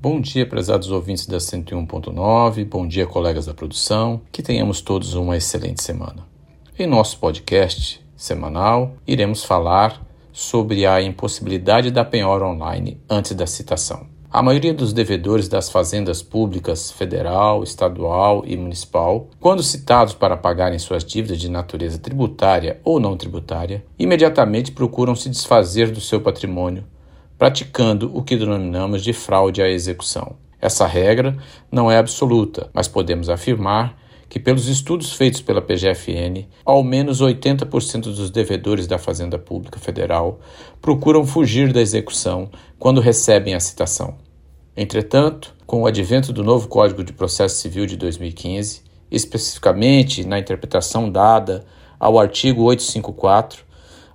Bom dia, prezados ouvintes da 101.9, bom dia, colegas da produção, que tenhamos todos uma excelente semana. Em nosso podcast semanal, iremos falar sobre a impossibilidade da penhora online antes da citação. A maioria dos devedores das fazendas públicas federal, estadual e municipal, quando citados para pagarem suas dívidas de natureza tributária ou não tributária, imediatamente procuram se desfazer do seu patrimônio praticando o que denominamos de fraude à execução. Essa regra não é absoluta, mas podemos afirmar que, pelos estudos feitos pela PGFN, ao menos 80% dos devedores da Fazenda Pública Federal procuram fugir da execução quando recebem a citação. Entretanto, com o advento do novo Código de Processo Civil de 2015, especificamente na interpretação dada ao artigo 854,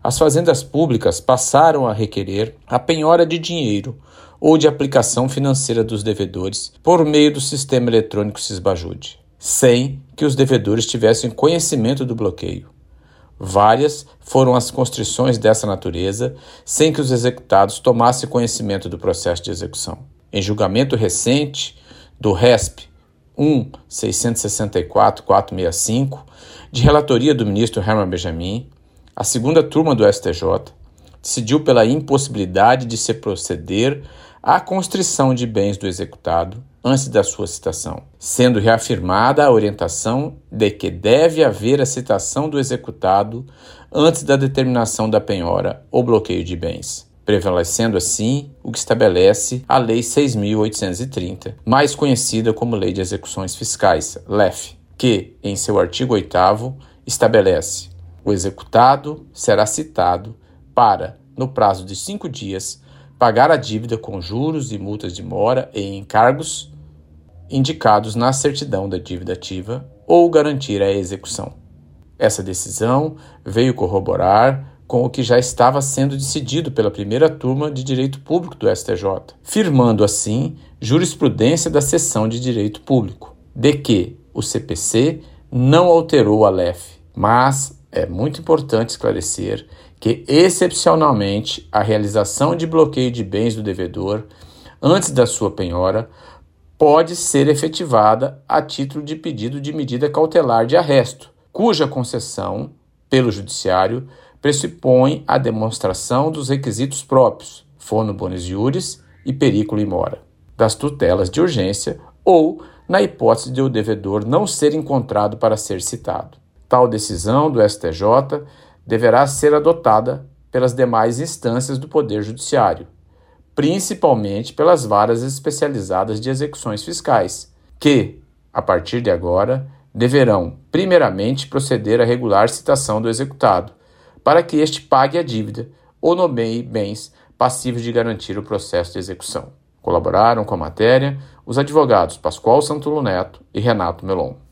as fazendas públicas passaram a requerer a penhora de dinheiro ou de aplicação financeira dos devedores por meio do sistema eletrônico Sisbajude, sem que os devedores tivessem conhecimento do bloqueio. Várias foram as constrições dessa natureza sem que os executados tomassem conhecimento do processo de execução. Em julgamento recente do RESP 1 664 465, de relatoria do ministro Herman Benjamin, a segunda turma do STJ decidiu pela impossibilidade de se proceder à constrição de bens do executado antes da sua citação, sendo reafirmada a orientação de que deve haver a citação do executado antes da determinação da penhora ou bloqueio de bens, prevalecendo assim o que estabelece a Lei 6.830, mais conhecida como Lei de Execuções Fiscais, LEF, que, em seu artigo 8, estabelece o executado será citado para, no prazo de cinco dias, pagar a dívida com juros e multas de mora e encargos indicados na certidão da dívida ativa ou garantir a execução. Essa decisão veio corroborar com o que já estava sendo decidido pela primeira turma de Direito Público do STJ, firmando assim jurisprudência da seção de Direito Público, de que o CPC não alterou a LEF, mas é muito importante esclarecer que, excepcionalmente, a realização de bloqueio de bens do devedor antes da sua penhora pode ser efetivada a título de pedido de medida cautelar de arresto, cuja concessão pelo judiciário pressupõe a demonstração dos requisitos próprios, fono bonis iuris e periculo mora, das tutelas de urgência ou na hipótese de o devedor não ser encontrado para ser citado. Tal decisão do STJ deverá ser adotada pelas demais instâncias do Poder Judiciário, principalmente pelas varas especializadas de execuções fiscais, que, a partir de agora, deverão, primeiramente, proceder à regular citação do executado, para que este pague a dívida ou nomeie bens passíveis de garantir o processo de execução. Colaboraram com a matéria os advogados Pascoal Santulo Neto e Renato Melon.